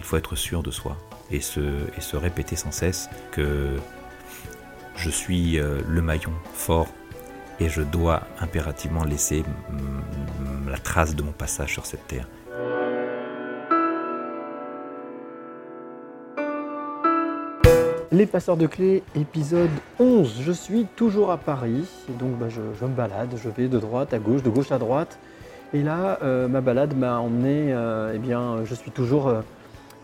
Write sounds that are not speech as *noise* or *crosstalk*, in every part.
Il faut être sûr de soi et se, et se répéter sans cesse que je suis euh, le maillon fort et je dois impérativement laisser la trace de mon passage sur cette terre. Les passeurs de clés, épisode 11. Je suis toujours à Paris, donc bah, je, je me balade, je vais de droite à gauche, de gauche à droite. Et là, euh, ma balade m'a emmené, euh, eh bien, je suis toujours euh,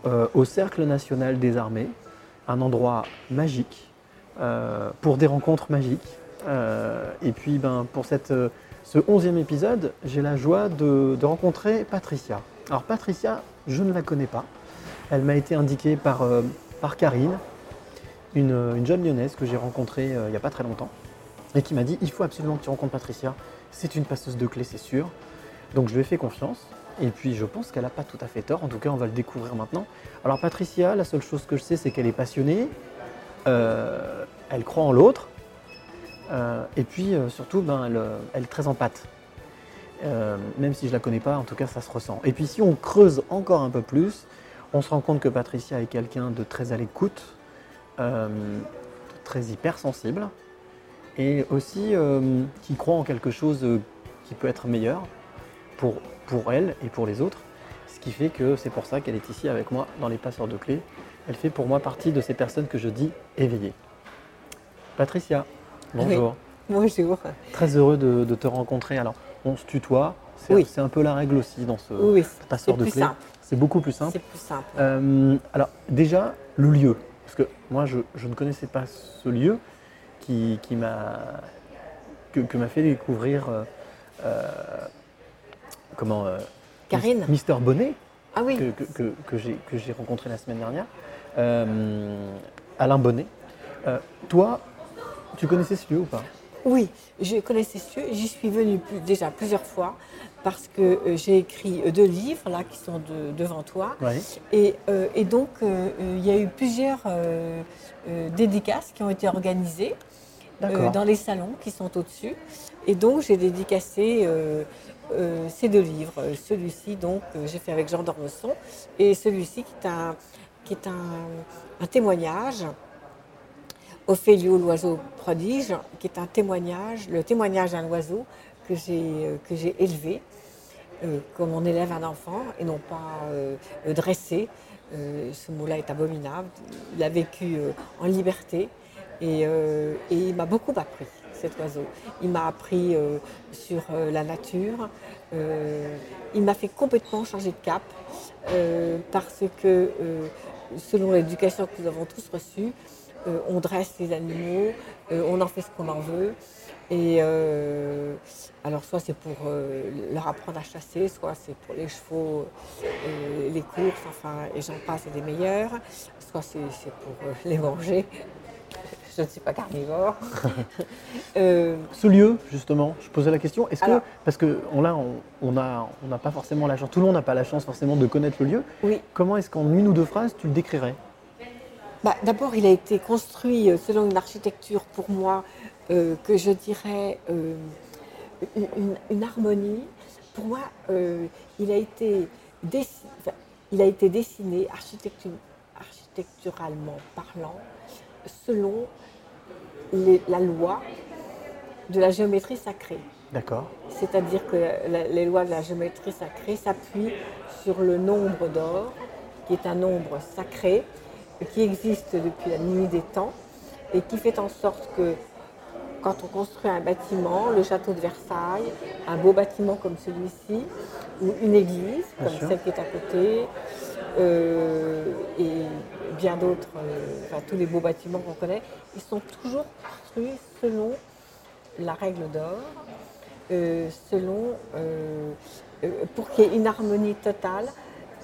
euh, au Cercle national des armées, un endroit magique, euh, pour des rencontres magiques. Euh, et puis, ben, pour cette, ce 11e épisode, j'ai la joie de, rencontrer Patricia. Alors, Patricia, je ne la connais pas. Elle m'a été indiquée par, Karine, une, une jeune lyonnaise que j'ai rencontrée il n'y a pas très longtemps et qui m'a dit il faut absolument que tu rencontres Patricia. C'est une passeuse de clés, c'est sûr. Donc je lui ai fait confiance et puis je pense qu'elle n'a pas tout à fait tort. En tout cas, on va le découvrir maintenant. Alors Patricia, la seule chose que je sais, c'est qu'elle est passionnée, euh, elle croit en l'autre euh, et puis euh, surtout, ben, elle, est très en pâte. Même si je la connais pas, en tout cas, ça se ressent. Et puis si on creuse encore un peu plus, on se rend compte que Patricia est quelqu'un de très à l'écoute, très hypersensible et aussi qui croit en quelque chose qui peut être meilleur pour, pour elle et pour les autres. Ce qui fait que c'est pour ça qu'elle est ici avec moi dans les passeurs de clés. Elle fait pour moi partie de ces personnes que je dis éveillées. Patricia, bonjour. Bonjour. Très heureux de, de te rencontrer. Alors, on se tutoie. C'est Oui. un peu la règle aussi dans ce Oui, passeur de clés. C'est beaucoup plus simple. C'est plus simple. Euh, alors déjà, le lieu. Parce que moi, je, je ne connaissais pas ce lieu qui, qui m'a que, que m'a fait découvrir euh, euh, comment euh, Karine Mister Bonnet Ah oui. que, que, que, que j'ai que j'ai rencontré la semaine dernière. Euh, Alain Bonnet. Euh, toi, tu connaissais ce lieu ou pas? Oui, je connaissais ce lieu. J'y suis venue plus- déjà plusieurs fois parce que euh, j'ai écrit deux livres là qui sont de- devant toi. Ouais. Et, euh, et donc, euh, il y a eu plusieurs euh, euh, dédicaces qui ont été organisées euh, dans les salons qui sont au-dessus. Et donc, j'ai dédicacé euh, euh, ces deux livres. Euh, Celui-ci, donc, euh, j'ai fait avec Jean d'Ormesson, et celui-ci qui est un, qui est un, un témoignage. Ophélio, l'oiseau prodige, qui est un témoignage, le témoignage d'un oiseau que j'ai que j'ai élevé, euh, comme on élève un enfant, et non pas dressé. Euh, ce mot-là est abominable. Il a vécu euh, en liberté et, euh, et il m'a beaucoup appris, cet oiseau. Il m'a appris euh, sur euh, la nature. Euh, il m'a fait complètement changer de cap euh, parce que, selon l'éducation que nous avons tous reçue, on dresse les animaux, on en fait ce qu'on en veut. Et euh, alors, soit c'est pour euh, leur apprendre à chasser, soit c'est pour les chevaux, euh, les courses, enfin, et j'en passe, des meilleurs, soit c'est pour les manger. Je ne suis pas carnivore. *laughs* Euh, Ce lieu, justement, je posais la question, est-ce que, parce que on, là, on n'a on pas forcément la chance, tout le monde n'a pas la chance forcément de connaître le lieu, oui. comment est-ce qu'en une ou deux phrases, tu le décrirais? Bah, D'abord, il a été construit euh, selon une architecture, pour moi, euh, que je dirais euh, une, harmonie. Pour moi, il, a été dessi- enfin, il a été dessiné architectu- architecturalement parlant selon les- la loi de la géométrie sacrée. D'accord. C'est-à-dire que la- les lois de la géométrie sacrée s'appuient sur le nombre d'or, qui est un nombre sacré, qui existe depuis la nuit des temps, et qui fait en sorte que quand on construit un bâtiment, le château de Versailles, un beau bâtiment comme celui-ci, ou une église, Bien comme sûr. celle qui est à côté, euh, et bien d'autres, euh, enfin tous les beaux bâtiments qu'on connaît, ils sont toujours construits selon la règle d'or, euh, selon, pour qu'il y ait une harmonie totale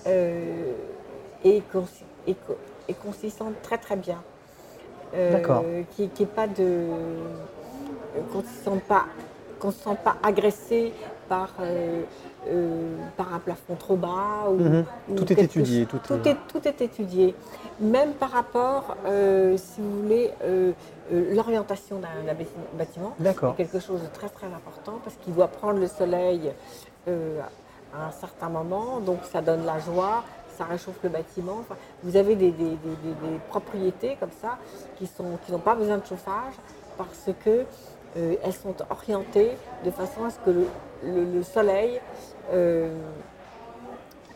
et qu'on s'y- et, co- et sente très très bien. D'accord. Qui n'est pas de. qu'on ne se sent pas agressé par, euh, euh, par un plafond trop bas. Ou, Mhm. ou Tout est étudié, tout tout est- tout est étudié. Même par rapport, euh, si vous voulez, l'orientation d'un d'un bâti- bâtiment D'accord. est quelque chose de très très important parce qu'il doit prendre le soleil à un certain moment, donc ça donne la joie, ça réchauffe le bâtiment. Enfin, vous avez des, des- des- des- des propriétés comme ça qui sont- qui n'ont pas besoin de chauffage parce que euh, elles sont orientées de façon à ce que le, le- le soleil euh,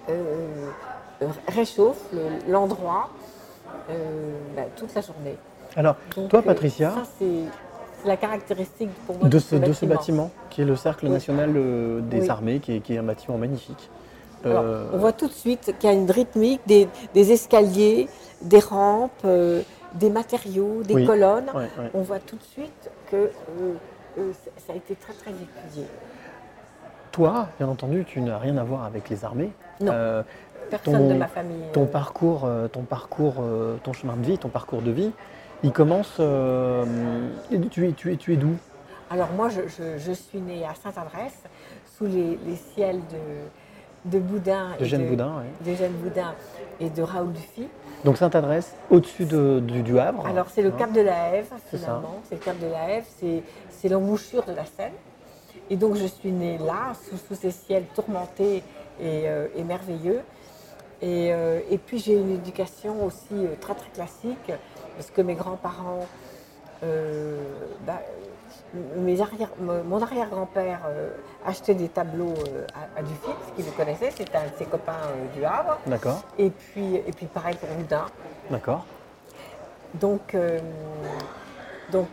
euh, réchauffe le- l'endroit bah, toute la journée. Alors, Donc, toi, Patricia, ça, c'est la caractéristique pour moi de ce, de ce bâtiment, qui est le Cercle Oui. national des Oui. armées, qui est, qui est un bâtiment magnifique. Alors, on voit tout de suite qu'il y a une rythmique, des, des escaliers, des rampes, des matériaux, des Oui. colonnes. On voit tout de suite que euh, euh, ça- a été très très étudié. Toi, bien entendu, tu n'as rien à voir avec les armées. Non. Euh, Personne Ton- de ma famille. ton parcours, ton parcours, ton chemin de vie, ton parcours de vie, il commence. tu es, tu es, tu es d'où? Alors moi, je, je- je suis née à Sainte-Adresse, sous les, les ciels de, de Boudin. De et Jeanne Boudin. De Jeanne Boudin et de Raoul Dufy. Donc Sainte-Adresse, au-dessus de- du, du Havre. Alors c'est le hein. cap de la Hève finalement, c'est le cap de la Hève, c'est, l'embouchure de la Seine. Et donc je suis née là, sous, sous ces ciels tourmentés et, euh, et merveilleux. Et, euh, et puis j'ai une éducation aussi euh, très très classique, parce que mes grands-parents, bah, mes arrière, mon arrière-grand-père euh, achetait des tableaux euh, à, parce qu'il le connaissait, c'était un de ses copains euh, du Havre. D'accord, Et puis, et puis pareil pour Boudin. d'accord. Donc, donc,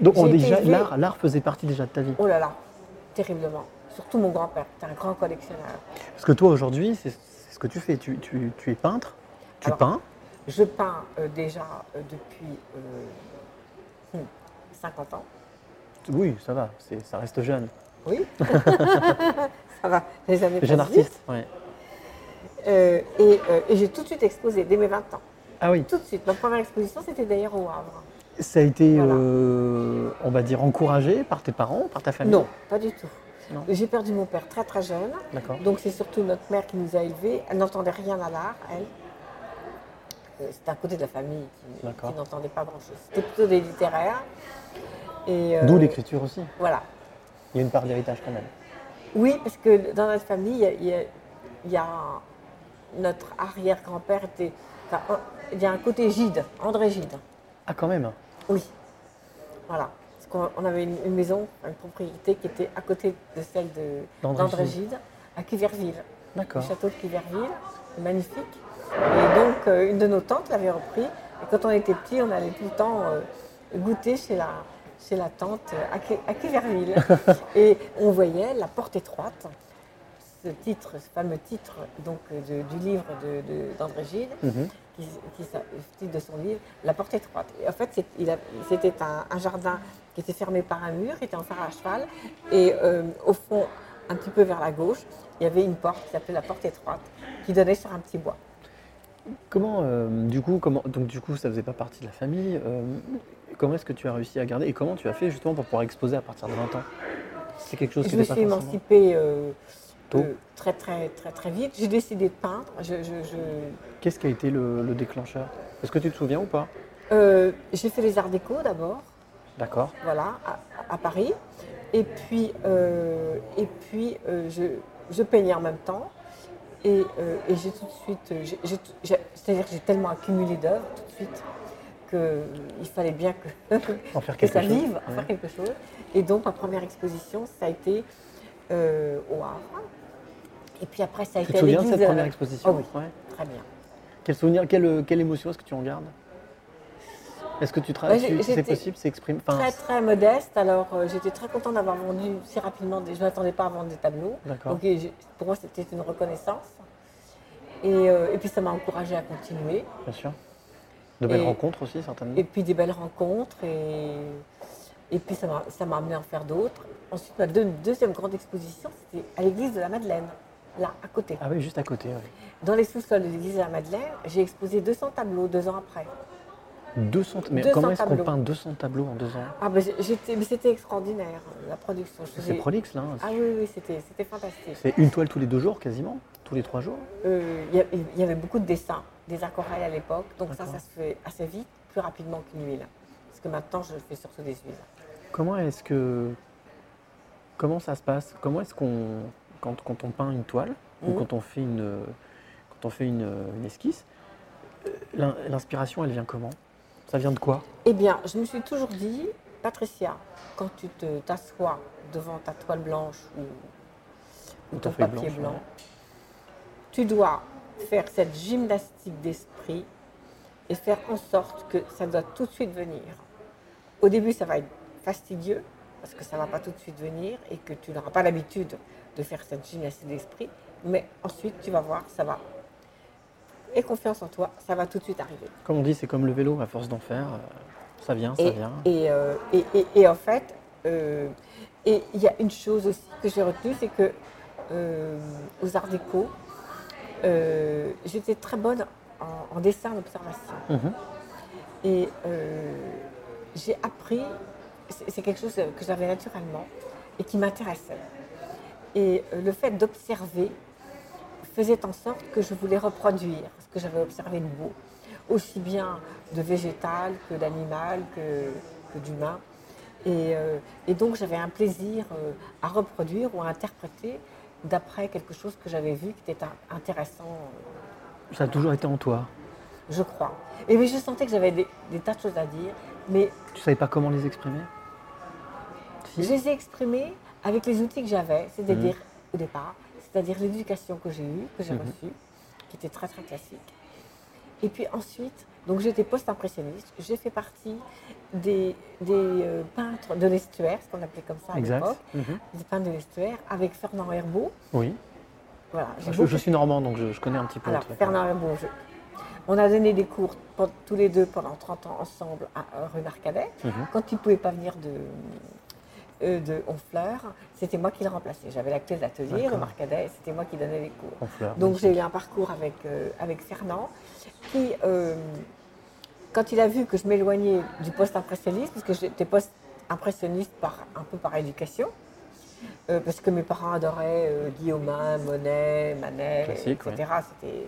Donc on- déjà, l'art, l'art faisait partie déjà de ta vie. Oh là là, terriblement. Surtout mon grand-père, c'était un grand collectionneur. Parce que toi, aujourd'hui, c'est c'est ce que tu fais. Tu, tu- tu es peintre, tu Alors, peins. Je peins déjà depuis euh, hmm, 50 ans. Oui, ça va, ça reste jeune. Oui. *laughs* Ça va, les années Jeune artiste, ouais. Euh, et euh, et j'ai tout de suite exposé, dès mes 20 ans. Ah oui, Tout de suite. Ma première exposition, c'était d'ailleurs au Havre. ça a été, Voilà. euh, on va dire, encouragé par tes parents, par ta famille? Non, pas du tout. J'ai perdu mon père très très jeune. D'accord. Donc c'est surtout notre mère qui nous a élevés. Elle n'entendait rien à l'art, elle. C'était un côté de la famille qui n'entendait pas grand-chose. C'était plutôt des littéraires. Euh, D'où l'écriture aussi. Voilà. Il y a une part d'héritage quand même. Oui, parce que dans notre famille, il y a, il y notre arrière-grand-père était. enfin, il y a un côté Gide, André Gide. Ah, quand même. Oui. Voilà. Parce qu'on on avait une, une maison, une propriété qui était à côté de celle de- D'André Gide. Gide, à Cuverville. Le D'accord. château de Cuverville, magnifique. Et donc, euh, une de nos tantes l'avait repris. Et quand on était petit, on allait tout le temps euh, goûter chez la, chez la tante à, Cuverville. *laughs* et on voyait la porte étroite, ce titre, ce fameux titre donc, de- du livre d'André Gide, Mhm. qui, qui le titre de son livre, La porte étroite. Et en fait, c'était un, un jardin qui était fermé par un mur, qui était en fer à cheval, et euh, au fond, un petit peu vers la gauche, il y avait une porte qui s'appelait la porte étroite, qui donnait sur un petit bois. Comment, euh, du coup, comment, donc du coup, ça faisait pas partie de la famille. euh, comment est-ce que tu as réussi à garder et comment tu as fait justement pour pouvoir exposer à partir de 20 ans? C'est quelque chose je me n'était suis pas émancipée euh, Tôt? euh, très très très très vite. J'ai décidé de peindre. Je- je- je- Qu'est-ce qui a été le, le déclencheur? Est-ce que tu te souviens ou pas? Euh, j'ai fait les arts déco d'abord. D'accord. voilà, à, à Paris. Et puis, et puis je, peignais en même temps. Et, euh, et j'ai tout de suite, c'est-à-dire que j'ai tellement accumulé d'œuvres tout de suite qu'il fallait bien que, En faire *laughs* que quelque ça chose. vive, en Ouais. faire quelque chose. Et donc ma première exposition, ça a été euh, au Havre. Et puis après, ça a Tu été te à souviens de cette première exposition Oh oui. Ouais. Très bien. Quel souvenir, quelle, quelle émotion est-ce que tu en gardes? Est-ce que tu Ouais, travailles, si c'est possible, c'est exprimé. enfin, Très très modeste, alors euh, j'étais très contente d'avoir vendu si rapidement, des- je ne m'attendais pas à vendre des tableaux. D'accord. Donc pour moi c'était une reconnaissance. Et, euh, et puis ça m'a encouragée à continuer. Bien sûr. De belles Et- rencontres aussi, certainement. Et puis des belles rencontres. Et, et puis ça m'a ça m'a amené à en faire d'autres. Ensuite, ma deux- deuxième grande exposition, c'était à l'église de la Madeleine. là, à côté. Ah oui, juste à côté. oui. Dans les sous-sols de l'église de la Madeleine, j'ai exposé 200 tableaux deux ans après. 200, mais 200 comment est-ce qu'on peint 200 tableaux en deux ans? Ah ben, j'étais, mais c'était extraordinaire, la production. Je C'est prolixe là. hein. Ah oui, oui, c'était, c'était fantastique. C'est une toile tous les deux jours quasiment? Tous les trois jours? Euh, y, il y avait beaucoup de dessins, des aquarelles à l'époque, donc ça, ça se fait assez vite, plus rapidement qu'une huile. Parce que maintenant, je fais surtout des huiles. Comment est-ce que. Comment ça se passe? Comment est-ce qu'on. Quand, quand on peint une toile, ou Mhm. quand on fait une, quand on fait une, une esquisse, euh, l'in- l'inspiration elle vient comment? Ça vient de quoi? Eh bien, je me suis toujours dit, Patricia, quand tu te t'assois devant ta toile blanche ou, ou ton papier blanche, blanc, ouais. tu dois faire cette gymnastique d'esprit et faire en sorte que ça doit tout de suite venir. Au début, ça va être fastidieux parce que ça ne va pas tout de suite venir et que tu n'auras pas l'habitude de faire cette gymnastique d'esprit, mais ensuite, tu vas voir, ça va. Aie confiance en toi, ça va tout de suite arriver. Comme on dit, c'est comme le vélo, à force d'en faire, euh, ça vient, ça Et, vient. et, euh, et- et- et en fait, euh, et il y a une chose aussi que j'ai retenue, c'est que euh, aux Arts Déco, euh, j'étais très bonne en, en dessin d'observation. Mhm. Et euh, j'ai appris, c'est quelque chose que j'avais naturellement et qui m'intéressait. Et euh, le fait d'observer faisait en sorte que je voulais reproduire ce que j'avais observé de beau, aussi bien de végétal que d'animal que, que d'humain. Et, euh, et donc j'avais un plaisir à reproduire ou à interpréter d'après quelque chose que j'avais vu qui était intéressant, euh, Ça a toujours été en toi. je crois. Et oui, je sentais que j'avais des, des tas de choses à dire, mais Tu savais pas comment les exprimer? Si. Je les ai exprimés avec les outils que j'avais, c'est-à-dire Mhm. au départ, c'est-à-dire l'éducation que j'ai eue, que j'ai Mhm. reçue, qui était très très classique. Et puis ensuite, donc j'étais post-impressionniste, j'ai fait partie des, des, euh, peintres de l'estuaire, ce qu'on appelait comme ça à l'époque, Mhm. des peintres de l'estuaire, avec Fernand Herbeau. Oui. Voilà, Je, beaucoup je suis normand, donc je, je connais un petit peu. alors, le truc. Fernand Herbeau, je- on a donné des cours tous les deux pendant 30 ans ensemble à, à rue Marcadet. Mhm. Quand il ne pouvait pas venir de, euh, de Honfleur, c'était moi qui le remplaçais. J'avais la clé de l'atelier, rue. Marcadet, et c'était moi qui donnais les cours. En fleurs, Donc j'ai eu un parcours avec, euh, avec Fernand, qui, euh, quand il a vu que je m'éloignais du post-impressionniste, parce que j'étais post-impressionniste par, un peu par éducation, euh, parce que mes parents adoraient euh, Guillaumin, Monet, Manet, Classique, etc. C'était,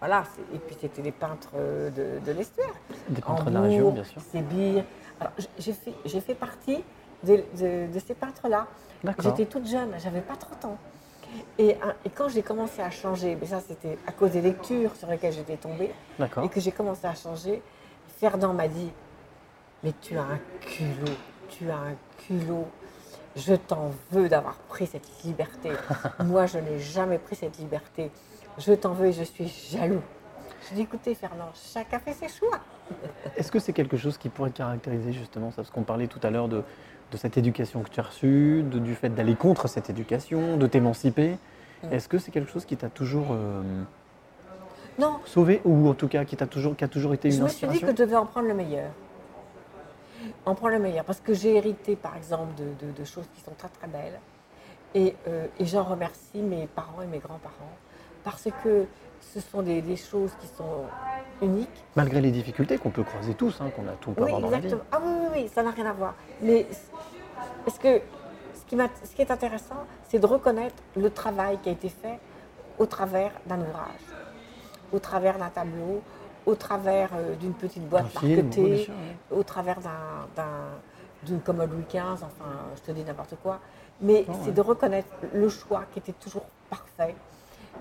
voilà, et puis c'était des peintres euh, de, de l'estuaire. Des peintres de la région, bien sûr. Sébire. J- j'ai fait, partie de, de- de ces peintres-là. J'étais toute jeune, j'avais pas 30 ans. Et, et quand j'ai commencé à changer, mais ça c'était à cause des lectures sur lesquelles j'étais tombée, et que j'ai commencé à changer, Ferdinand m'a dit Mais tu as un culot, tu as un culot. Je t'en veux d'avoir pris cette liberté. *laughs* Moi, je n'ai jamais pris cette liberté. Je t'en veux et je suis jaloux. Je dis Écoutez, Fernand, chacun fait ses choix. *laughs* Est-ce que c'est quelque chose qui pourrait caractériser justement ça Parce qu'on parlait tout à l'heure de, de cette éducation que tu as reçue, de- du fait d'aller contre cette éducation, de t'émanciper? Mm. Est-ce que c'est quelque chose qui t'a toujours euh, Non, sauvé ou en tout cas qui, t'a toujours, qui a toujours été une je me suis dit que je devais en prendre le meilleur. En prendre le meilleur. Parce que j'ai hérité, par exemple, de, de- de choses qui sont très très belles. Et, euh, et j'en remercie mes parents et mes grands-parents. Parce que ce sont des, des choses qui sont uniques. Malgré les difficultés qu'on peut croiser tous, hein, qu'on a tout Oui, avoir dans la vie. exactement. Ah oui, oui, oui, ça n'a rien à voir. Mais parce que ce qui, m'a- ce qui est intéressant, c'est de reconnaître le travail qui a été fait au travers d'un ouvrage, au travers d'un tableau, au travers euh, d'une petite boîte Un oui. au travers d'un- d'un- d'une commode Louis XV, enfin, je te dis n'importe quoi. Mais c'est ouais. de reconnaître le choix qui était toujours parfait,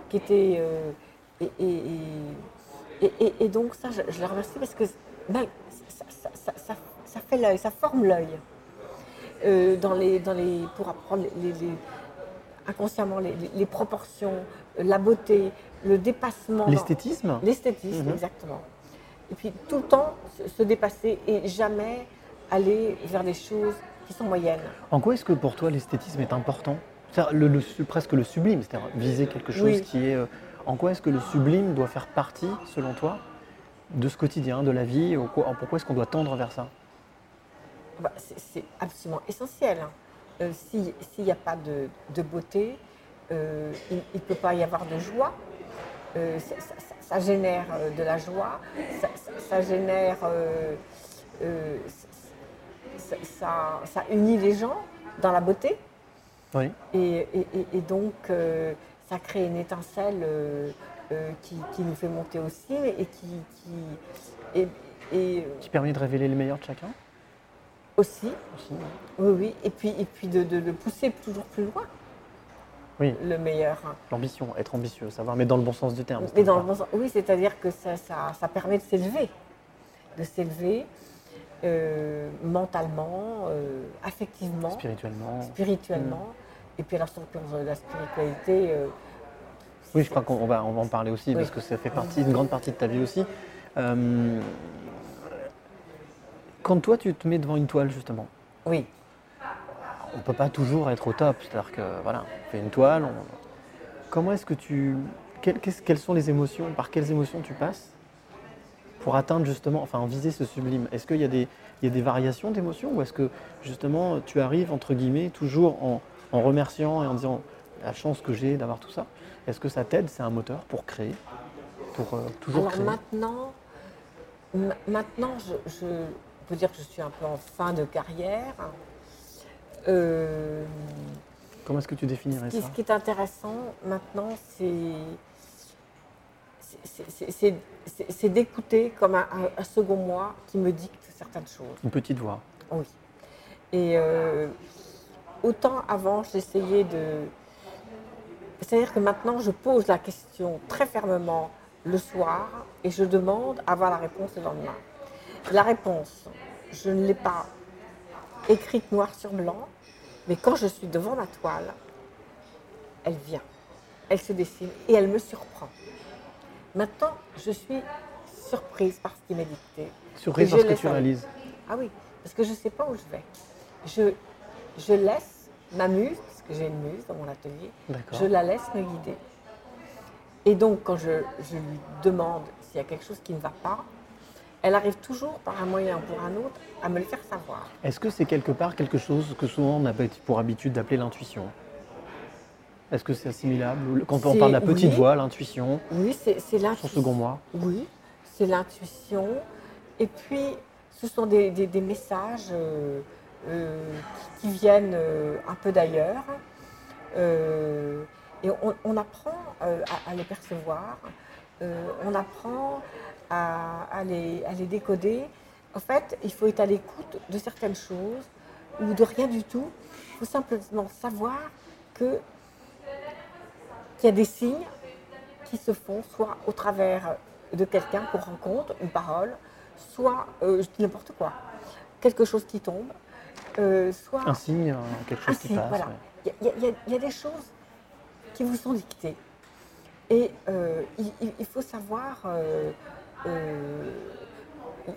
qui était. euh, et, et- et- donc, ça, je, je le remercie parce que ben, ça, ça- ça- fait l'œil, ça forme l'œil. Euh, dans les, dans les, pour apprendre les- inconsciemment les, proportions, la beauté, le dépassement. L'esthétisme L'esthétisme, Mhm. exactement. Et puis tout le temps se, se dépasser et jamais aller vers des choses qui sont moyennes. En quoi est-ce que pour toi l'esthétisme est important? C'est-à-dire le, presque le sublime, c'est-à-dire viser quelque chose Oui. qui est. euh, en quoi est-ce que le sublime doit faire partie, selon toi, de ce quotidien, de la vie? Pourquoi est-ce qu'on doit tendre vers ça? Bah, c'est c'est absolument essentiel. Euh, si- S'il n'y a pas de, de beauté, euh, il ne peut pas y avoir de joie. Euh, ça, ça- ça- ça génère de la joie, ça, génère, ça, unit les gens dans la beauté. Oui. Et, et- et- et donc, ça crée une étincelle qui, qui nous fait monter aussi et qui. qui- et, et Qui permet de révéler le meilleur de chacun aussi, oui, oui. Et puis, et puis de, de, de pousser toujours plus loin Oui. le meilleur. L'ambition, être ambitieux, savoir, mais dans le bon sens du terme. Mais dans le bon sens- oui, c'est-à-dire que ça, ça, ça permet de s'élever, de s'élever euh, mentalement, euh, affectivement, Spirituellement. spirituellement. Et puis alors sur le la spiritualité, euh, Oui, je crois qu'on va, on va en parler aussi, Oui. parce que ça fait partie, une grande partie de ta vie aussi. Quand toi, tu te mets devant une toile, justement, oui, on ne peut pas toujours être au top. C'est-à-dire que, voilà, on fait une toile. on- Comment est-ce que tu... quelles- sont les émotions, par quelles émotions tu passes pour atteindre justement, enfin, en viser ce sublime? Est-ce qu'il y, a des- il y a des variations d'émotions ou est-ce que, justement, tu arrives, entre guillemets, toujours en, en remerciant et en disant la chance que j'ai d'avoir tout ça? Est-ce que ça t'aide? C'est un moteur pour créer Pour euh, toujours Alors créer maintenant, ma- maintenant je, je peux dire que je suis un peu en fin de carrière. Euh, Comment est-ce que tu définirais ce, qui, ça ce qui est intéressant maintenant, c'est d'écouter comme un second moi qui me dicte certaines choses. Une petite voix. Oui. Et euh, autant avant, j'essayais de. C'est-à-dire que maintenant, je pose la question très fermement le soir et je demande à avoir la réponse le lendemain. La réponse, je ne l'ai pas écrite noir sur blanc, mais quand je suis devant la toile, elle vient, elle se dessine et elle me surprend. Maintenant, je suis surprise par ce qui m'est dicté. Surprise par ce que tu réalises. Ah oui, parce que je ne sais pas où je vais. Je, je laisse ma muse, parce que j'ai une muse dans mon atelier, je la laisse me guider. Et donc, quand je, je lui demande s'il y a quelque chose qui ne va pas, elle arrive toujours par un moyen ou pour un autre à me le faire savoir. Est-ce que c'est quelque part quelque chose que souvent on a pour habitude d'appeler l'intuition? Est-ce que c'est assimilable Quand on parle de la petite oui. voix, l'intuition, Oui, c'est c'est son l'intuition. second moi. Oui, c'est l'intuition. Et puis, ce sont des, des- des messages euh, euh, qui, qui viennent euh, un peu d'ailleurs. Et on, on apprend à, à les percevoir, on apprend à, à les, à les décoder. En fait, il faut être à l'écoute de certaines choses ou de rien du tout. Il faut simplement savoir que qu'il y a des signes qui se font soit au travers de quelqu'un qu'on rencontre, une parole, soit, euh, n'importe quoi, quelque chose qui tombe, euh, soit Un signe, euh, quelque chose un qui signe, passe. voilà. ouais. Y, y il y a des choses qui vous sont dictées. Et euh, il, faut savoir, euh, euh,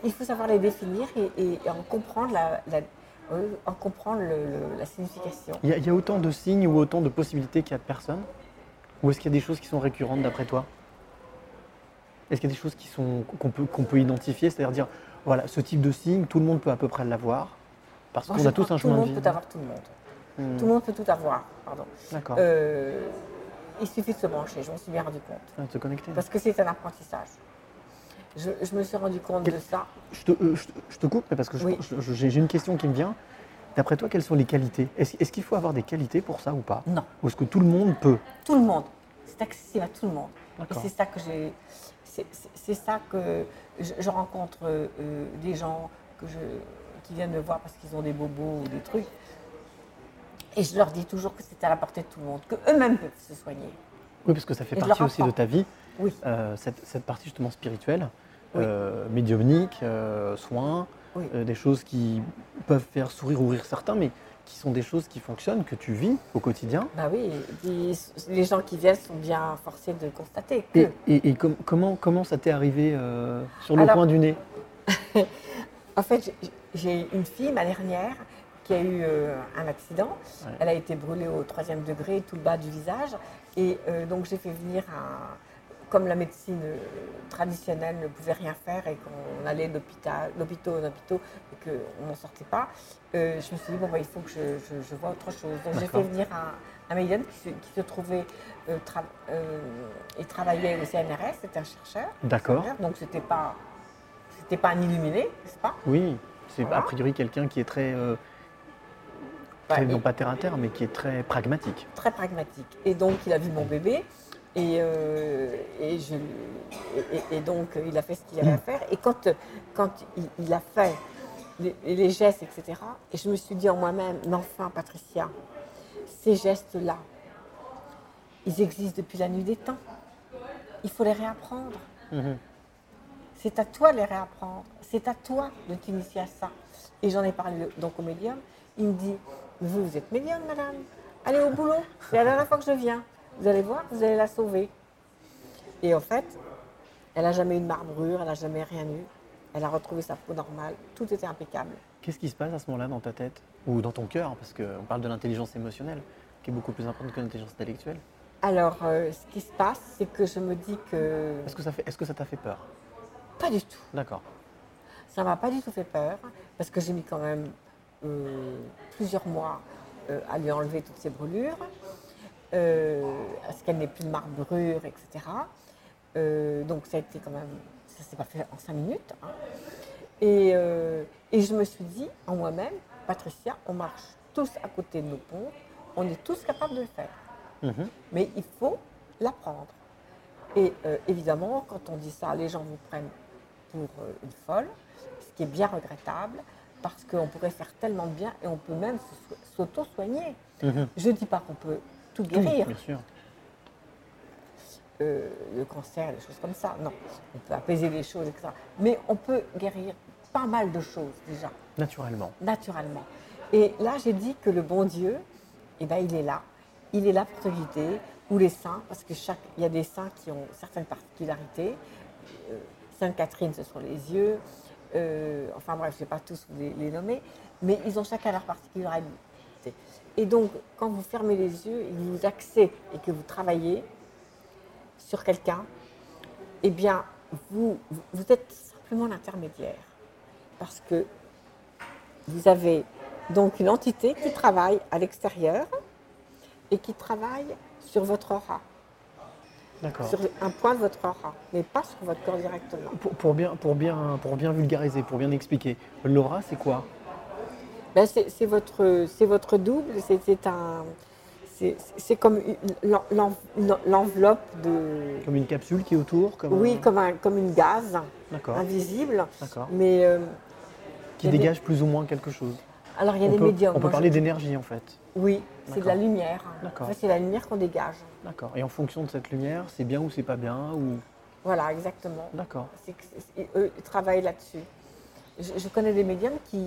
il faut savoir les définir et, et- et en comprendre la, la- en comprendre le- le- la signification. Il y, a, il y a autant de signes ou autant de possibilités qu'il y a de personnes? Ou est-ce qu'il y a des choses qui sont récurrentes d'après toi? Est-ce qu'il y a des choses qui sont qu'on peut, qu'on peut identifier? C'est-à-dire dire, voilà, ce type de signe, tout le monde peut à peu près l'avoir Parce qu'on a tous un que tout le chemin de monde vie. peut avoir tout le monde. Hmm, Tout le monde peut tout avoir. Pardon. D'accord. Euh, il suffit de se brancher, je m'en suis bien rendu compte. Ah, de se connecter. Parce que c'est un apprentissage. Je, je me suis rendu compte de ça. Je te, euh, je te- je te coupe, mais parce que Oui. j'ai une question qui me vient. D'après toi, quelles sont les qualités? Est-ce qu'il faut avoir des qualités pour ça ou pas? Non. Ou est-ce que tout le monde peut? Tout le monde. C'est accessible à tout le monde. Et c'est ça que j'ai. C'est ça que je, je rencontre euh, des gens que je, qui viennent me voir parce qu'ils ont des bobos ou des trucs. Et je leur dis toujours que c'est à la portée de tout le monde, qu'eux-mêmes peuvent se soigner. Oui, parce que ça fait Et partie aussi de ta vie, Oui. euh, cette, cette partie justement spirituelle, Oui. euh, médiumnique, euh, soins, Oui. des choses qui peuvent faire sourire ou rire certains, mais qui sont des choses qui fonctionnent, que tu vis au quotidien. Bah oui, les gens qui viennent sont bien forcés de constater que. Et, et- et com- comment, comment ça t'est arrivé sur le Alors- coin du nez? *laughs* En fait, j'ai une fille, ma dernière, qui a eu euh, un accident. Ouais. Elle a été brûlée au troisième degré, tout le bas du visage. Et euh, donc, j'ai fait venir un. Comme la médecine euh, traditionnelle ne pouvait rien faire et qu'on allait d'hôpital, en hôpitaux et qu'on n'en sortait pas, euh, je me suis dit, bon, bah, il faut que je, je- je vois autre chose. Donc, j'ai fait venir un, un médium qui se, qui se trouvait tra- et travaillait au CNRS, c'était un chercheur. D'accord. Donc c'était pas, c'était pas un illuminé, n'est-ce pas? Oui, c'est Voilà. a priori quelqu'un qui est très, très non pas terre à terre, mais qui est très pragmatique. très pragmatique. Et donc, il a vu mon bébé. Et, euh, et, je, et, et- et donc, il a fait ce qu'il avait à faire. Et quand, quand il, il a fait les, les gestes, etc., et je me suis dit en moi-même, mais enfin, Patricia, ces gestes-là, ils existent depuis la nuit des temps. Il faut les réapprendre. Mhm. C'est à toi de les réapprendre. C'est à toi de t'initier à ça. Et j'en ai parlé donc au médium. Il me dit Vous, vous êtes médium, madame Allez au boulot. C'est la dernière fois que je viens. Vous allez voir, vous allez la sauver. Et en fait, elle n'a jamais eu de marbrure, elle n'a jamais rien eu. Elle a retrouvé sa peau normale. Tout était impeccable. Qu'est-ce qui se passe à ce moment-là dans ta tête ou dans ton cœur Parce qu'on parle de l'intelligence émotionnelle, qui est beaucoup plus importante que l'intelligence intellectuelle. Alors, euh, ce qui se passe, c'est que je me dis que. Est-ce que ça fait, est-ce que ça t'a fait peur? Pas du tout. D'accord. Ça m'a pas du tout fait peur, parce que j'ai mis quand même plusieurs mois euh, à lui enlever toutes ses brûlures, euh, à ce qu'elle n'ait plus de marbrure, etc. Euh, donc ça a été quand même, ça s'est pas fait en cinq minutes. hein. Et, euh, et je me suis dit en moi-même, Patricia, on marche tous à côté de nos ponts, on est tous capables de le faire, Mhm. mais il faut l'apprendre. Et euh, évidemment, quand on dit ça, les gens vous prennent pour euh, une folle, ce qui est bien regrettable, parce qu'on pourrait faire tellement de bien et on peut même s'auto-soigner. Mhm. Je ne dis pas qu'on peut tout Tout, guérir, bien sûr. euh, le cancer, des choses comme ça. Non, on peut apaiser les choses, etc. Mais on peut guérir pas mal de choses déjà, Naturellement. naturellement. Et là, j'ai dit que le bon Dieu, eh ben, il est là. Il est là pour te guider, ou les saints, parce que chaque, il y a des saints qui ont certaines particularités. Euh, Sainte Catherine, ce sont les yeux. Euh, enfin bref, je ne vais pas tous les, les nommer, mais ils ont chacun leur particularité. Et donc, quand vous fermez les yeux et que vous axez et que vous travaillez sur quelqu'un, eh bien, vous, vous- êtes simplement l'intermédiaire. Parce que vous avez donc une entité qui travaille à l'extérieur et qui travaille sur votre aura. Sur un point de votre aura, mais pas sur votre corps directement. Pour, pour bien, pour, bien, pour bien vulgariser, pour bien expliquer, l'aura, c'est quoi? Ben, c'est votre, votre double, c'est un, c'est comme l'enveloppe de, Comme une capsule qui est autour comme oui, un- comme un, comme une gaz D'accord. invisible, D'accord. mais euh, Qui des- dégage plus ou moins quelque chose. alors il y a on des peut, médiums. on peut je parler d'énergie en fait. Oui, c'est de la lumière. D'accord. En fait, c'est la lumière qu'on dégage. D'accord. Et en fonction de cette lumière, c'est bien ou c'est pas bien ou Voilà, exactement. D'accord. Eux, ils travaillent là-dessus. Je, je connais des médiums qui,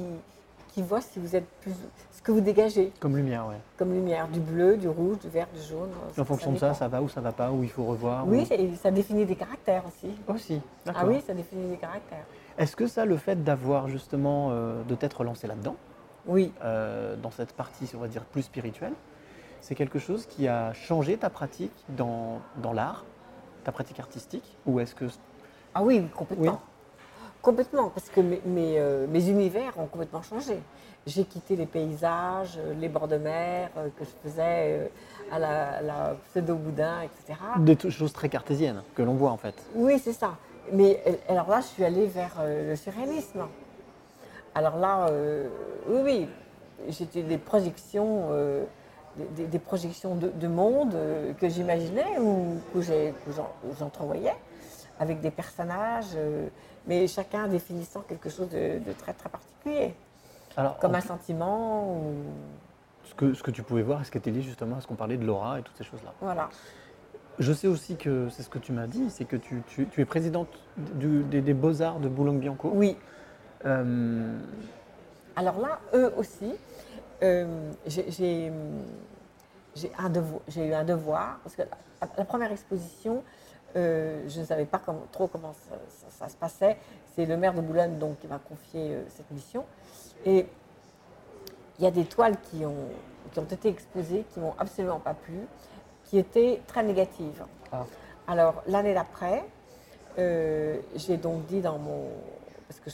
qui voient si vous êtes plus, ce que vous dégagez Comme lumière, ouais. comme lumière, du bleu, du rouge, du vert, du jaune. Et en fonction de ça, ça va ou ça va pas ou il faut revoir. Oui, ou- et ça définit des caractères aussi. Aussi. D'accord. Ah oui, ça définit des caractères. Est-ce que ça, le fait d'avoir justement euh, de t'être lancé là-dedans, Oui, euh, dans cette partie, on va dire plus spirituelle, c'est quelque chose qui a changé ta pratique dans, dans l'art, ta pratique artistique, ou est-ce que ah oui, complètement. Oui. Complètement, parce que mes, mes, euh, mes univers ont complètement changé. J'ai quitté les paysages, euh, les bords de mer euh, que je faisais à la, à la pseudo-boudin, etc. des choses très cartésiennes que l'on voit en fait Oui, c'est ça. Mais alors là, je suis allée vers le surréalisme. Alors là, euh, oui, oui, j'étais des projections, euh, des, projections de, de monde euh, que j'imaginais ou que j'entrevoyais avec des personnages, mais chacun définissant quelque chose de, de très très particulier, Alors, comme un plus, sentiment ou ce, que, ce que tu pouvais voir, ce qui était lié justement à ce qu'on parlait de l'aura et toutes ces choses-là? voilà. Je sais aussi que c'est ce que tu m'as dit, c'est que tu, tu- tu es présidente du- des, des Beaux-Arts de Boulogne-Bianco. Oui, Euh, Alors là, eux aussi, euh, j'ai eu un devoir, parce que la, la première exposition, euh, je ne savais pas trop comment ça, ça- ça se passait. C'est le maire de Boulogne donc, qui m'a confié euh, cette mission. Et il y a des toiles qui ont, qui ont été exposées, qui m'ont absolument pas plu, qui étaient très négatives. Ah. Alors l'année d'après, euh, j'ai donc dit dans mon... Parce que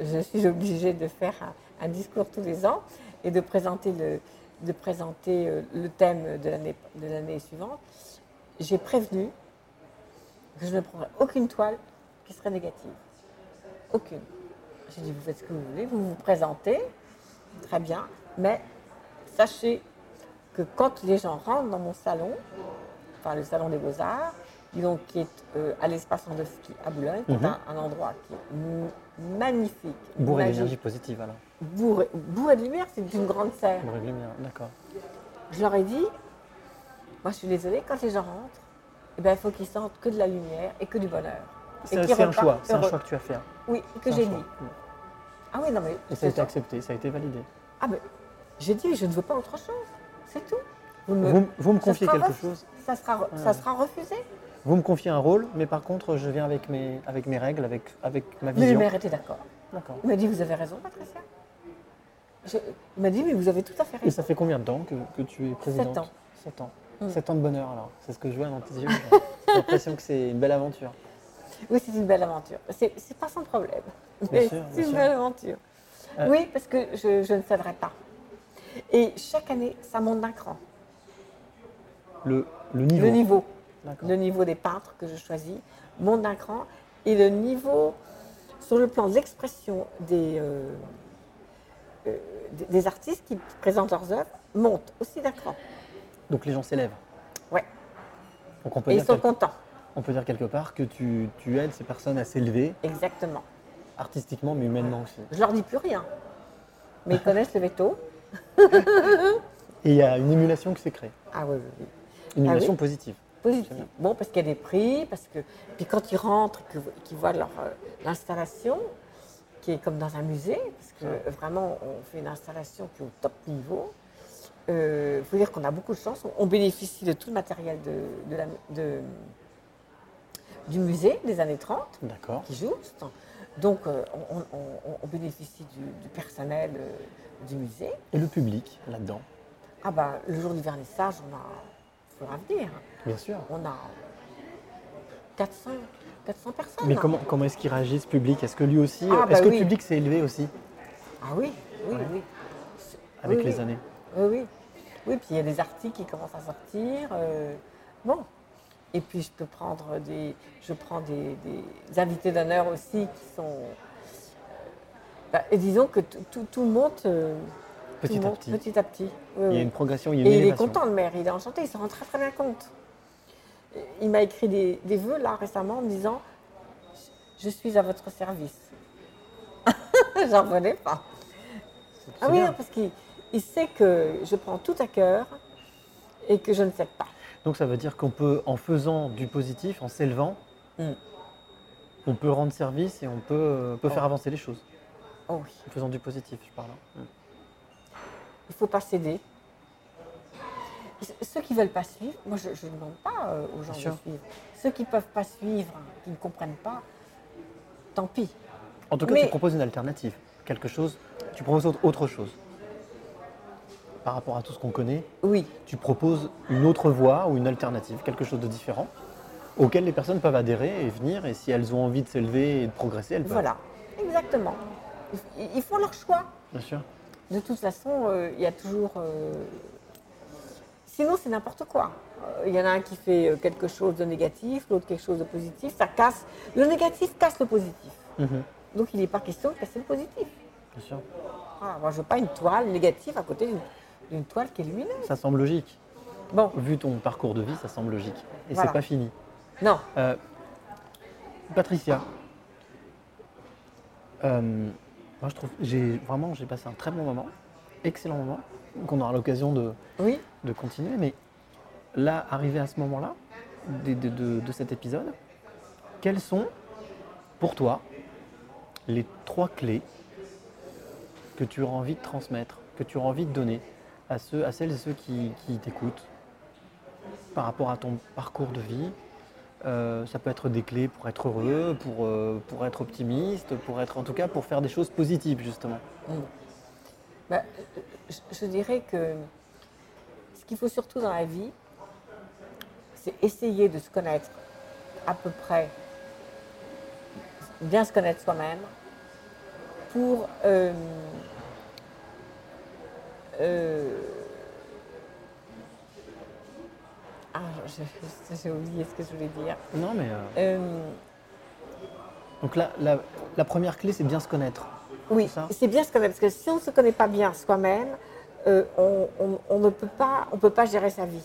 je, suis obligée de faire un, discours tous les ans et de présenter le, de présenter euh, le thème de l'année de l'année suivante, j'ai prévenu que je ne prendrais aucune toile qui serait négative. Aucune. J'ai dit, vous faites ce que vous voulez, vous vous présentez, très bien, mais sachez que quand les gens rentrent dans mon salon, enfin le salon des beaux-arts, donc qui est euh, à l'espace Andowski à Boulogne, qui Mhm. un, un endroit qui est magnifique, Bourré d'énergie positive alors. bourré, bourré de lumière, c'est une grande serre. Bourré de lumière, d'accord. Je leur ai dit, moi je suis désolée, quand les gens rentrent, eh ben, il faut qu'ils sentent que de la lumière et que du bonheur. C'est un choix, c'est un choix que tu as fait. hein. Oui, que j'ai dit. Ah oui, non mais. Et ça a été ça. accepté, ça a été validé. Ah ben, j'ai dit, je ne veux pas autre chose. C'est tout. Vous me, Vous, vous me ça confiez quelque chose, Ça sera, Ouais. ça sera refusé. Vous me confiez un rôle, mais par contre, je viens avec mes, avec mes règles, avec, avec ma Mais le vision. maire était d'accord. D'accord. Il m'a dit, vous avez raison, Patricia. Je- il m'a dit, mais vous avez tout à fait Et raison. ça fait combien de temps que, que tu es présidente ans. 7 ans. Mm. 7 ans de bonheur alors, c'est ce que je vois dans tes yeux. *laughs* J'ai l'impression que c'est une belle aventure. Oui, c'est une belle aventure. C'est c'est pas sans problème. Bien Mais sûr, c'est une sûr. belle aventure. Euh, Oui, parce que je, je ne céderai pas. Et chaque année, ça monte d'un cran. Le, le niveau. Le niveau. Le niveau des peintres que je choisis monte d'un cran. Et le niveau, sur le plan de l'expression des, euh, euh, des, des artistes qui présentent leurs œuvres, monte aussi d'un cran. Donc les gens s'élèvent. Ouais. Donc on peut, Et ils sont contents. on peut dire quelque part que tu, tu aides ces personnes à s'élever Exactement. artistiquement mais humainement aussi. Je leur dis plus rien. Mais ils connaissent le veto. *laughs* Et il y a une émulation qui s'est créée. Ah oui, oui. Une Ah émulation oui positive. Positif. Bon, parce qu'il y a des prix, parce que. Puis quand ils rentrent, qu'ils voient leur, euh, l'installation, qui est comme dans un musée, parce que vraiment, on fait une installation qui est au top niveau. Il faut dire qu'on a beaucoup de chance. On, bénéficie de tout le matériel de, de la- de- du musée des années 30 D'accord. qui joue. Donc, euh, on, on- on- on bénéficie du, du personnel euh, du musée. Et le public là-dedans, Ah ben, le jour du vernissage, on a. Il faudra venir. Bien sûr. On a 400, 400 personnes. Mais comment, comment est-ce qu'il réagit ce public? Est-ce que lui aussi, Ah, euh, bah est-ce que oui. le public s'est élevé aussi? Ah oui, oui, oui. avec Oui, les oui. années Oui, oui. Oui, puis il y a des articles qui commencent à sortir. euh, bon. Et puis je peux prendre des. Je prends des, des invités d'honneur aussi qui sont. euh, bah, et disons que tout, monte. euh, tout Petit à monte petit. petit à petit. Oui, Il y a une progression, il y a une Et il est content, le maire, il est enchanté, il s'en rend très très bien compte. Il m'a écrit des, des vœux là récemment en me disant Je suis à votre service. *laughs* J'en revenais pas. Ah oui, bien. parce qu'il il sait que je prends tout à cœur et que je ne cède pas. Donc ça veut dire qu'on peut, en faisant du positif, en s'élevant, Mm. on peut rendre service et on peut, euh, peut faire Oh. avancer les choses. Oh oui, En faisant du positif, je parle. hein. Mm. il ne faut pas céder. Ceux qui ne veulent pas suivre, moi je ne demande pas euh, aux gens de suivre. Ceux qui ne peuvent pas suivre, qui ne comprennent pas, tant pis. En tout cas, Mais- tu proposes une alternative. Quelque chose, tu proposes autre- chose. Par rapport à tout ce qu'on connaît, Oui, tu proposes une autre voie ou une alternative, quelque chose de différent, auquel les personnes peuvent adhérer et venir. Et si elles ont envie de s'élever et de progresser, elles peuvent. voilà, exactement. Ils, ils font leur choix. Bien sûr. De toute façon, euh, il y a toujours. euh, Sinon, c'est n'importe quoi. Euh, Il y en a un qui fait euh, quelque chose de négatif, l'autre quelque chose de positif. Ça casse. Le négatif casse le positif. Mhm. Donc, il n'est pas question de casser le positif. Bien sûr. Voilà, moi, je ne veux pas une toile négative à côté d'une- d'une toile qui est lumineuse. Ça semble logique. Bon, Vu ton parcours de vie, ça semble logique. Et Voilà. c'est pas fini. non. Euh, Patricia, euh, moi je trouve, j'ai vraiment, j'ai passé un très bon moment, excellent moment, qu'on aura l'occasion de, Oui, de continuer. Mais là, arrivé à ce moment-là de, de- de- de cet épisode, quelles sont, pour toi, les trois clés que tu auras envie de transmettre, que tu auras envie de donner à, ceux, à celles et ceux qui, qui t'écoutent par rapport à ton parcours de vie? Euh, Ça peut être des clés pour être heureux, pour, euh, pour être optimiste, pour être en tout cas pour faire des choses positives justement. Bah, je, je dirais que ce qu'il faut surtout dans la vie, c'est essayer de se connaître à peu près, bien se connaître soi-même, pour euh, euh, Ah, j'ai oublié ce que je voulais dire. Non, mais. euh, donc là, la, la première clé, c'est bien se connaître. Oui, C'est bien se connaître, parce que si on ne se connaît pas bien soi-même, euh, on, on- on ne peut pas, on peut pas gérer sa vie.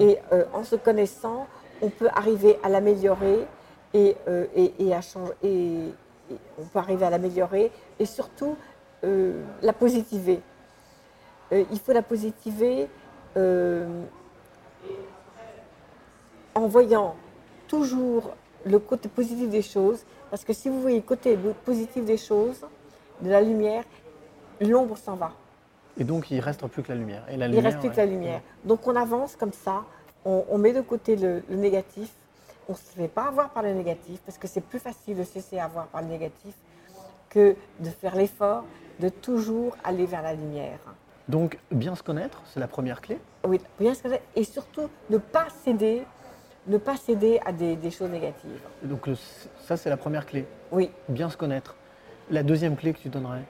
Et euh, en se connaissant, on peut arriver à l'améliorer et, euh, et, et à changer. Et, et on peut arriver à l'améliorer et surtout la positiver. Il faut la positiver en voyant toujours le côté positif des choses. Parce que si vous voyez le côté positif des choses, de la lumière, l'ombre s'en va. Et donc, il ne reste plus que la lumière. Et la Il ne lumière, reste plus que la lumière. Donc on avance comme ça, on, on met de côté le, le négatif, on ne se fait pas avoir par le négatif, parce que c'est plus facile de se laisser avoir par le négatif que de faire l'effort de toujours aller vers la lumière. Donc, bien se connaître, c'est la première clé. Oui, bien se connaître et surtout ne pas céder, ne pas céder à des, des choses négatives. Donc, ça, c'est la première clé. Oui, Bien se connaître. La deuxième clé que tu donnerais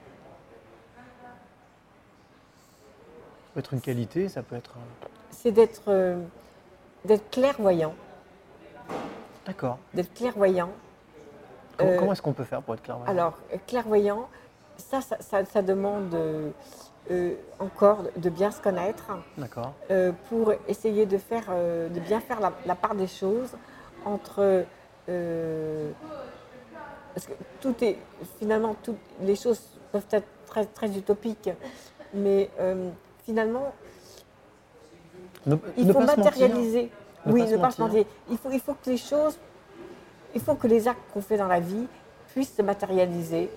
Ça peut être une qualité, ça peut être. un- c'est d'être euh, d'être clairvoyant, D'accord. d'être clairvoyant. Comment, Euh, comment est-ce qu'on peut faire pour être clairvoyant? Alors, euh, clairvoyant, ça, ça, ça- ça demande euh, euh, encore de bien se connaître D'accord. euh, pour essayer de, faire, euh, de bien faire la, la part des choses entre. Parce que tout est. Finalement, toutes les choses peuvent être très, très utopiques, mais euh, finalement, Ne, il ne faut matérialiser. Ne oui, pas ne pas se mentir. Il faut, il faut que les choses, il faut que les actes qu'on fait dans la vie puissent se matérialiser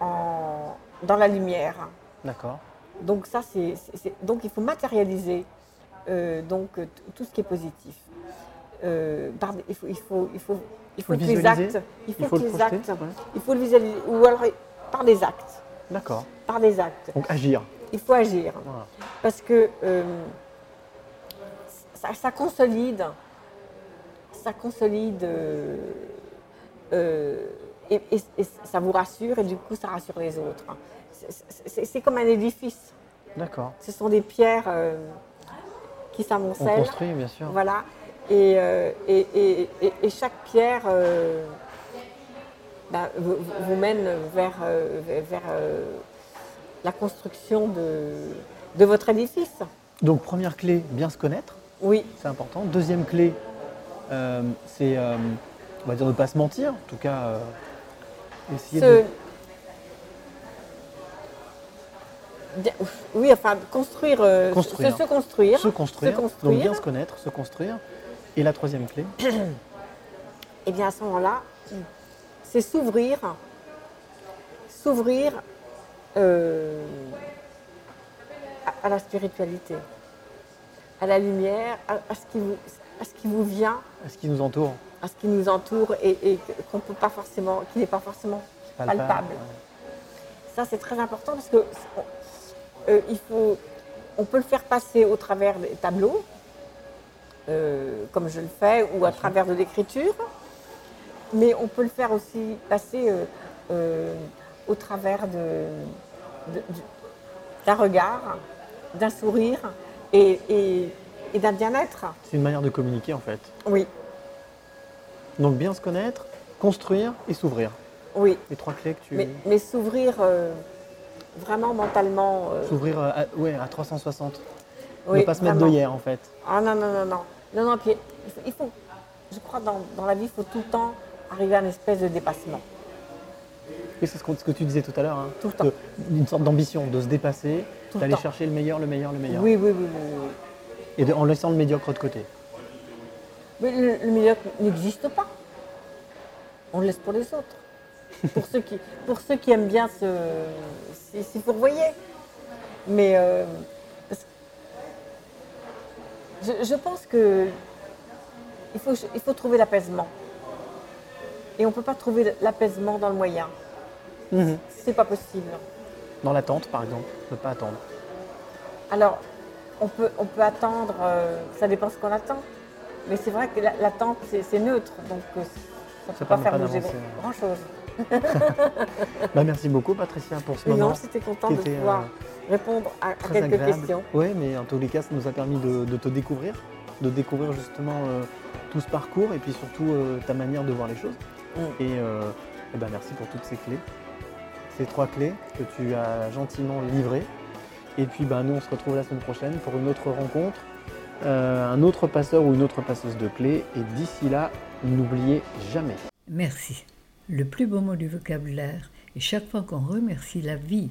en- dans la lumière. D'accord. Donc ça, c'est, donc il faut matérialiser euh, donc tout ce qui est positif. Euh, il faut, il faut, il faut, il faut faut le que les actes, il faut, il faut que le les projeter, actes, ouais. il faut le visualiser ou alors par des actes, D'accord. par des actes. Donc, agir. Il faut agir. Voilà. Parce que euh, ça, ça consolide, ça consolide euh, euh, et, et- et ça vous rassure et du coup ça rassure les autres. C'est- comme un édifice. D'accord. Ce sont des pierres euh, qui On s'amoncellent. construit, bien sûr. Voilà. Et, euh, et, et- et- et chaque pierre euh, bah, vous, vous mène vers, euh, vers- la construction de, de votre édifice. Donc, première clé, bien se connaître. Oui, C'est important. Deuxième clé, euh, c'est, euh, on va dire, ne pas se mentir. En tout cas, euh, essayer se- de. Oui, enfin, construire, Construire. Se, se construire. Se construire. Se construire. Donc, bien se connaître, se construire. Et la troisième clé, *coughs* Et bien à ce moment-là, c'est s'ouvrir, s'ouvrir euh, à, à la spiritualité, à la lumière, à, à ce qui vous, à ce qui vous vient, est ce qui nous entoure, à ce qui nous entoure et, et qu'on peut pas forcément, qui n'est pas forcément palpable. palpable. Ça, c'est très important parce que euh, il faut, on peut le faire passer au travers des tableaux, euh, comme je le fais, ou à travers de l'écriture, mais on peut le faire aussi passer euh, euh, au travers d'un regard, d'un sourire et, et- et d'un bien-être. C'est une manière de communiquer en fait. Oui, Donc bien se connaître, construire et s'ouvrir. oui, Les trois clés que tu. mais, mais s'ouvrir vraiment mentalement. S'ouvrir à, ouais, à 360. oui, ne pas se mettre hier en fait. Ah non, non, non, non. Non, non, puis il faut, je crois dans, dans la vie, il faut tout le temps arriver à une espèce de dépassement. Et c'est ce, ce que tu disais tout à l'heure. hein, Tout le temps. de- Une sorte d'ambition, de se dépasser, d'aller chercher le meilleur, le meilleur, le meilleur. Oui, oui, oui, oui, oui. Et de- en laissant le médiocre de côté. Mais le, le médiocre n'existe pas. On le laisse pour les autres. *laughs* pour, ceux qui, pour ceux qui aiment bien s'y fourvoyer. Mais euh, je, je pense que il faut, il faut trouver l'apaisement. Et on ne peut pas trouver l'apaisement dans le moyen. Mhm. C'est pas possible. Dans l'attente par exemple, ne pas attendre. Alors, on peut, on peut attendre, euh, ça dépend ce qu'on attend. Mais c'est vrai que la- l'attente, c'est neutre. Donc, euh, ça ne peut pas faire bouger grand-chose. *laughs* Bah, merci beaucoup Patricia pour ce Mais moment. non, j'étais contente qui de était, pouvoir euh, répondre à, à Très quelques agréable. questions. Oui, mais en tous les cas, ça nous a permis de, de te découvrir. de découvrir justement euh, tout ce parcours et puis surtout euh, ta manière de voir les choses. Mm. Et, euh, eh ben, merci pour toutes ces clés, ces trois clés que tu as gentiment livrées. Et puis ben, nous, on se retrouve la semaine prochaine pour une autre rencontre, euh, un autre passeur ou une autre passeuse de clés. Et d'ici là, n'oubliez jamais. Merci. Le plus beau mot du vocabulaire. Et chaque fois qu'on remercie la vie